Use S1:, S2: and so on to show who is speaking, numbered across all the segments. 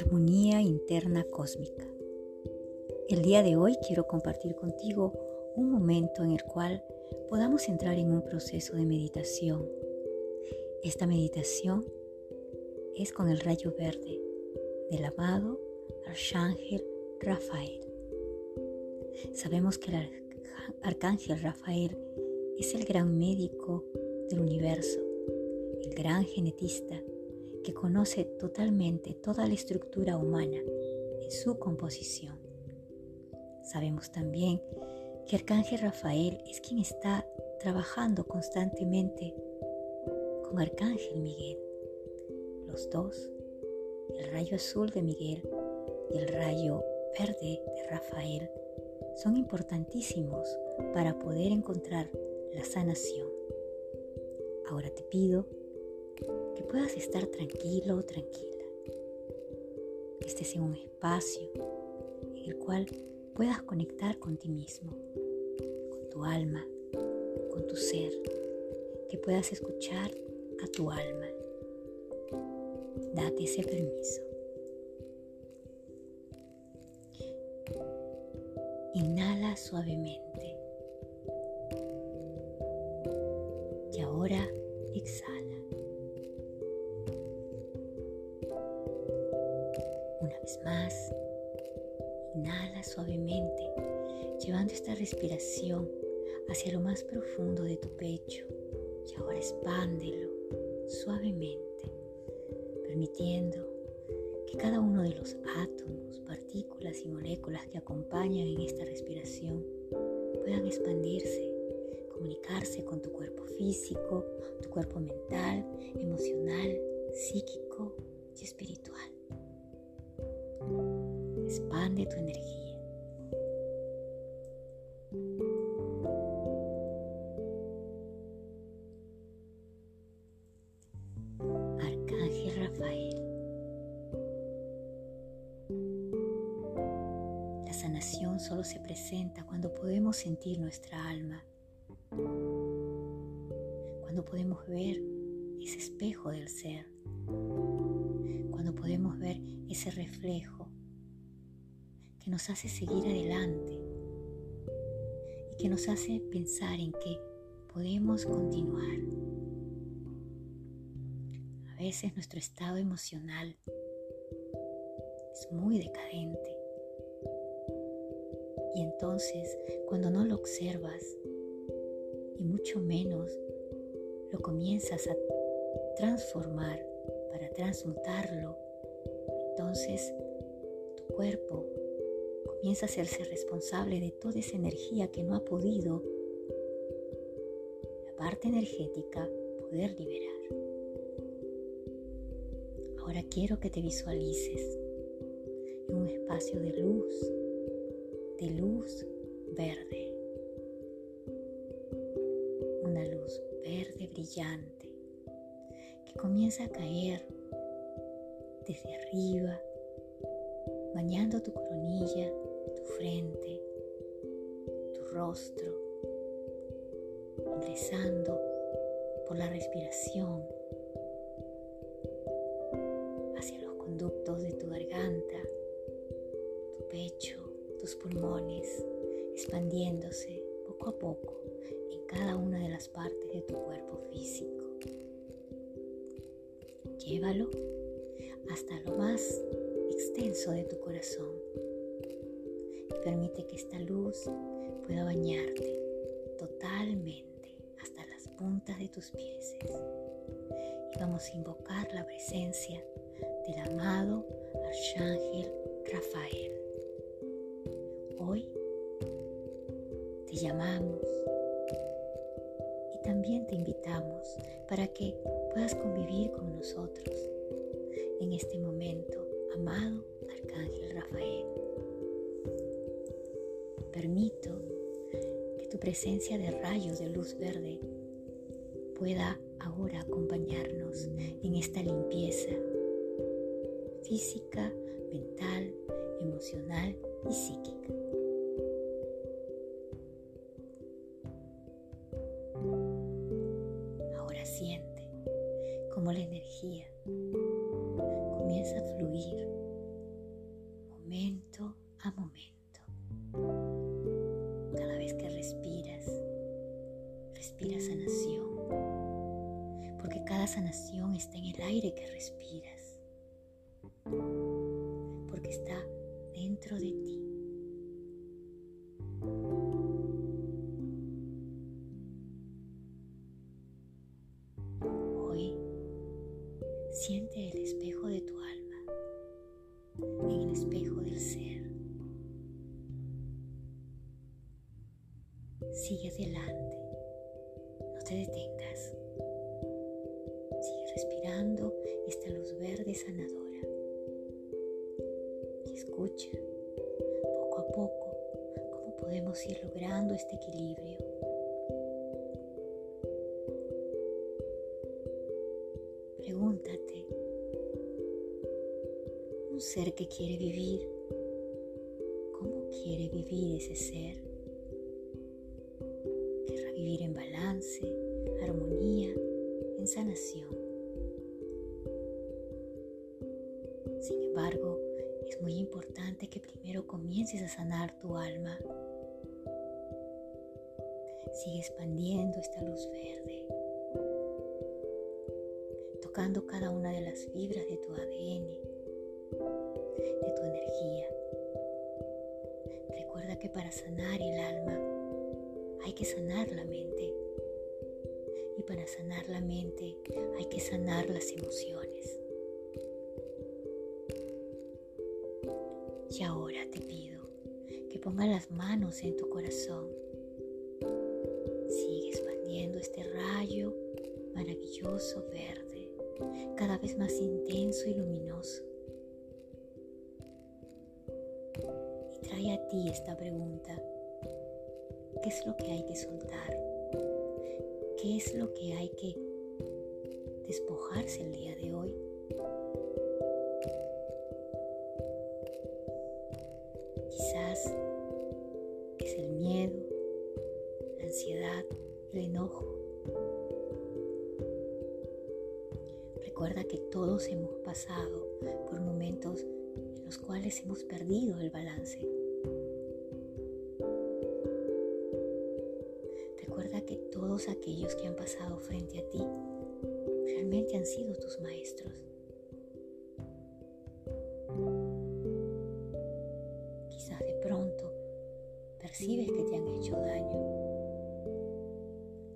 S1: Armonía interna cósmica. El día de hoy quiero compartir contigo un momento en el cual podamos entrar en un proceso de meditación. Esta meditación es con el rayo verde del amado Arcángel Rafael. Sabemos que el Arcángel Rafael es el gran médico del universo, el gran genetista conoce totalmente toda la estructura humana en su composición. Sabemos también que Arcángel Rafael es quien está trabajando constantemente con Arcángel Miguel. Los dos, el rayo azul de Miguel y el rayo verde de Rafael, son importantísimos para poder encontrar la sanación. Ahora te pido que puedas estar tranquilo o tranquila, que estés en un espacio en el cual puedas conectar con ti mismo, con tu alma, con tu ser, que puedas escuchar a tu alma. Date ese permiso. Inhala suavemente. Hacia lo más profundo de tu pecho. Y ahora expándelo suavemente, permitiendo que cada uno de los átomos, partículas y moléculas que acompañan en esta respiración puedan expandirse, comunicarse con tu cuerpo físico, tu cuerpo mental, emocional, psíquico y espiritual. Expande tu energía. Solo se presenta cuando podemos sentir nuestra alma, cuando podemos ver ese espejo del ser, cuando podemos ver ese reflejo que nos hace seguir adelante y que nos hace pensar en que podemos continuar. A veces nuestro estado emocional es muy decadente y entonces, cuando no lo observas, y mucho menos lo comienzas a transformar para transmutarlo, entonces tu cuerpo comienza a hacerse responsable de toda esa energía que no ha podido, la parte energética, poder liberar. Ahora quiero que te visualices en un espacio de luz de luz verde. Una luz verde brillante que comienza a caer desde arriba, bañando tu coronilla, tu frente, tu rostro, ingresando por la respiración hacia los conductos de tu garganta, tu pecho, tus pulmones expandiéndose poco a poco en cada una de las partes de tu cuerpo físico. Llévalo hasta lo más extenso de tu corazón y permite que esta luz pueda bañarte totalmente hasta las puntas de tus pies. Y vamos a invocar la presencia del amado Arcángel Rafael. Hoy te llamamos y también te invitamos para que puedas convivir con nosotros en este momento, amado Arcángel Rafael. Permito que tu presencia de rayos de luz verde pueda ahora acompañarnos en esta limpieza física, mental, emocional y psíquica. Ahora siente cómo la energía comienza a fluir siente el espejo de tu alma en el espejo del ser. Sigue adelante, no te detengas. Sigue respirando esta luz verde sanadora escucha poco a poco cómo podemos ir logrando este equilibrio. Un ser que quiere vivir, ¿cómo quiere vivir ese ser? Querrá vivir en balance, armonía, en sanación. Sin embargo, es muy importante que primero comiences a sanar tu alma. Sigue expandiendo esta luz verde, tocando cada una de las fibras de tu ADN, de tu energía. Recuerda que para sanar el alma hay que sanar la mente. Y para sanar la mente hay que sanar las emociones. Y ahora te pido que pongas las manos en tu corazón. Sigue expandiendo este rayo maravilloso verde, cada vez más intenso y luminoso. Esta pregunta. ¿Qué es lo que hay que soltar? ¿Qué es lo que hay que despojarse el día de hoy? Quizás es el miedo, la ansiedad, el enojo. Recuerda que todos hemos pasado por momentos en los cuales hemos perdido el balance. Que todos aquellos que han pasado frente a ti realmente han sido tus maestros. percibes que te han hecho daño.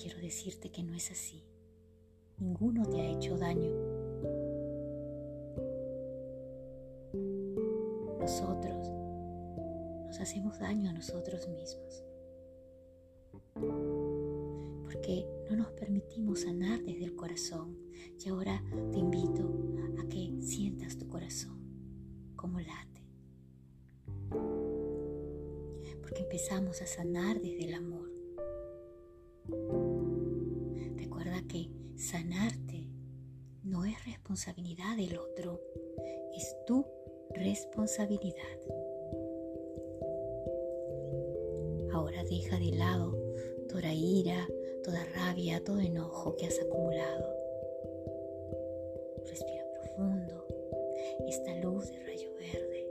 S1: Quiero decirte que no es así. Ninguno te ha hecho daño. Nosotros nos hacemos daño a nosotros mismos. Porque no nos permitimos sanar desde el corazón. Y ahora te invito a que sientas tu corazón como late porque empezamos a sanar desde el amor. Recuerda que sanarte no es responsabilidad del otro, es tu responsabilidad. Ahora deja de lado toda ira, toda rabia, todo enojo que has acumulado. Respira profundo esta luz de rayo verde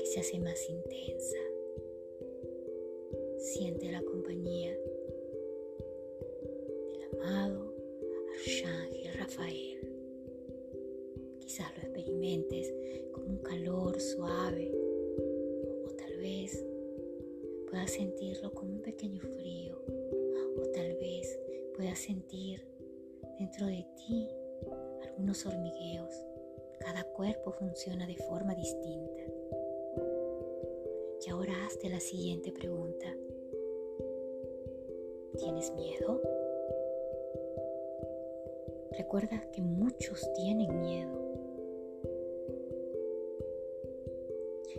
S1: que se hace más intensa Siente la compañía hazte la siguiente pregunta. ¿Tienes miedo? Recuerda que muchos tienen miedo.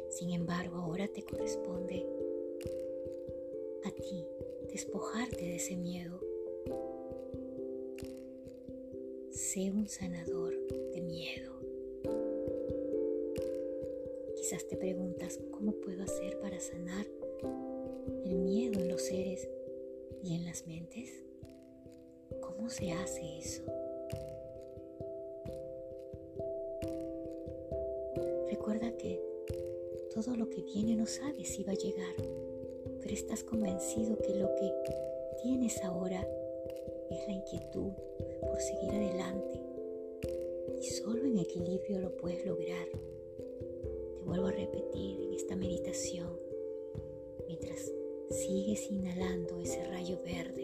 S1: Sin embargo, ahora te corresponde a ti despojarte de ese miedo. Sé un sanador de miedo. Te preguntas, ¿cómo puedo hacer para sanar el miedo en los seres y en las mentes? ¿Cómo se hace eso? Recuerda que todo lo que viene no sabes si va a llegar, pero estás convencido que lo que tienes ahora es la inquietud por seguir adelante y solo en equilibrio lo puedes lograr. Vuelvo a repetir en esta meditación mientras sigues inhalando ese rayo verde.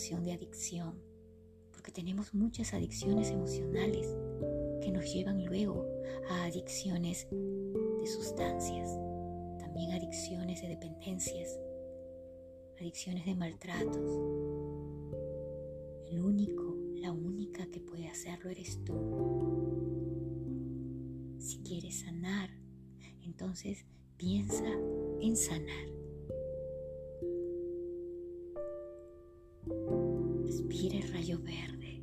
S1: De adicción, porque tenemos muchas adicciones emocionales que nos llevan luego a adicciones de sustancias, también adicciones de dependencias, adicciones de maltratos. El único la única que puede hacerlo eres tú. Si quieres sanar, entonces piensa en sanar. Verde,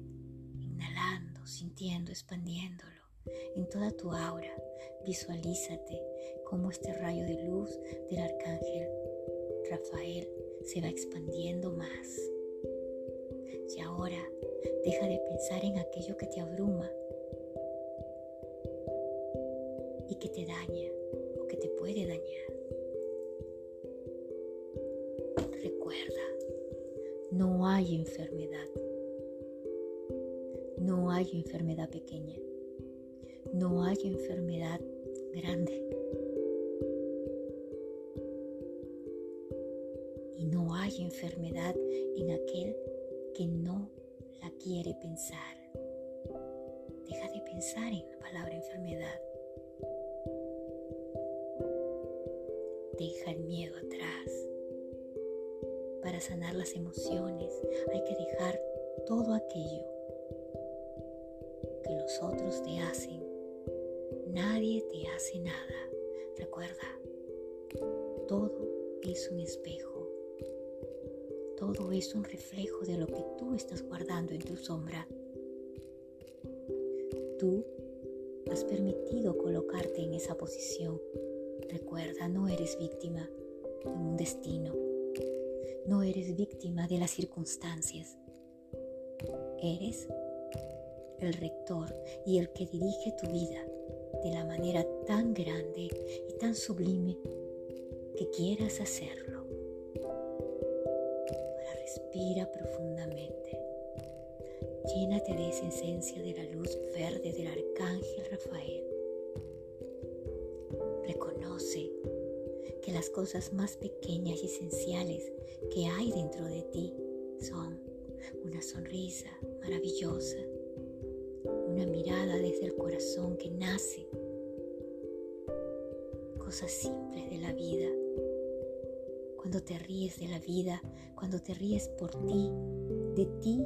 S1: inhalando, sintiendo, expandiéndolo en toda tu aura. Visualízate cómo este rayo de luz del arcángel Rafael se va expandiendo más. Y ahora Deja de pensar en aquello que te abruma y que te daña o que te puede dañar. Recuerda, no hay enfermedad. No hay enfermedad pequeña. No hay enfermedad grande. Y no hay enfermedad en aquel que no quiere pensar. Deja de pensar en la palabra enfermedad. Deja el miedo atrás. Para sanar las emociones hay que dejar todo aquello que los otros te hacen. Nadie te hace nada. Recuerda, todo es un espejo. Todo es un reflejo de lo que tú estás guardando en tu sombra. Tú has permitido colocarte en esa posición. Recuerda, no eres víctima de un destino. No eres víctima de las circunstancias. Eres el rector y el que dirige tu vida de la manera tan grande y tan sublime que quieras hacerlo. Respira profundamente. Llénate de esa esencia de la luz verde del arcángel Rafael. Reconoce que las cosas más pequeñas y esenciales que hay dentro de ti son una sonrisa maravillosa, una mirada desde el corazón que nace, cosas simples de la vida. Cuando te ríes de la vida, cuando te ríes por ti, de ti,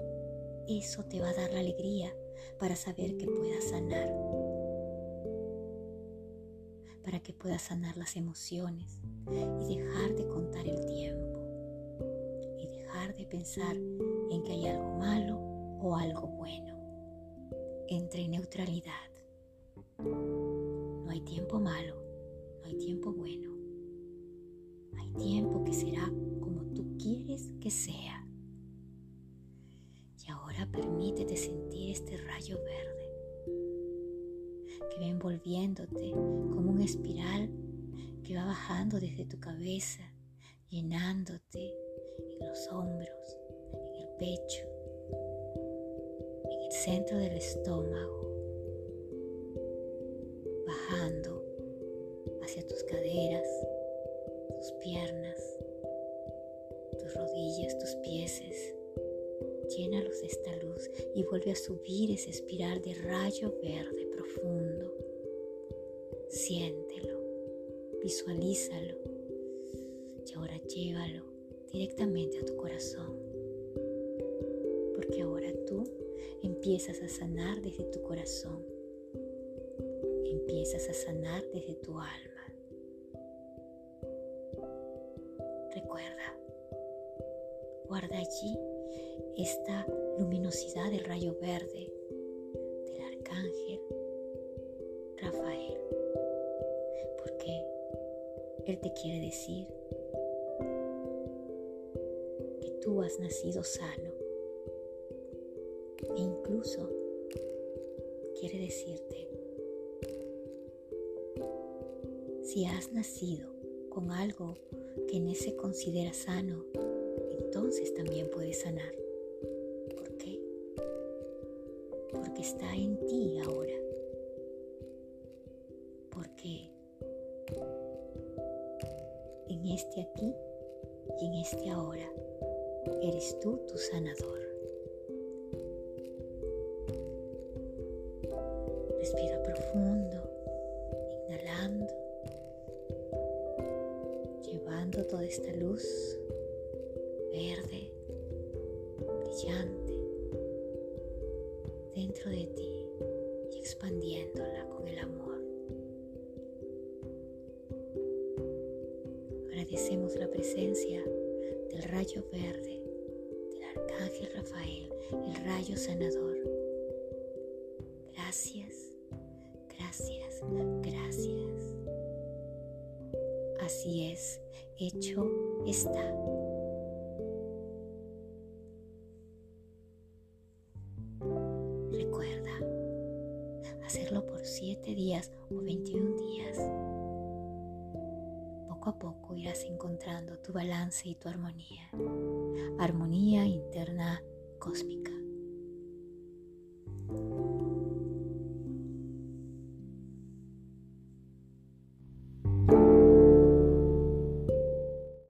S1: eso te va a dar la alegría para saber que puedas sanar, para que puedas sanar las emociones y dejar de contar el tiempo. Y dejar de pensar en que hay algo malo o algo bueno. Entre en neutralidad. No hay tiempo malo, no hay tiempo bueno tiempo que será como tú quieres que sea. Y ahora permítete sentir este rayo verde que va envolviéndote como una espiral que va bajando desde tu cabeza, llenándote en los hombros, en el pecho, centro del estómago, bajando hacia tus caderas, tus piernas, tus rodillas, tus pies. Llénalos de esta luz y vuelve a subir esa espiral de rayo verde profundo. Siéntelo, visualízalo y ahora llévalo directamente a tu corazón. Empiezas a sanar desde tu corazón. Empiezas a sanar desde tu alma. Recuerda, guarda allí esta luminosidad del rayo verde del arcángel Rafael. Porque Él te quiere decir que tú has nacido sano. Incluso quiere decirte, si has nacido con algo que en ese considera sano, entonces también puedes sanar. ¿Por qué? Porque está en ti ahora. Porque en este aquí y en este ahora eres tú tu sanador. Esta luz Así es, hecho está. Recuerda hacerlo por 7 días o 21 días. Poco a poco irás encontrando tu balance y tu armonía. Armonía interna cósmica.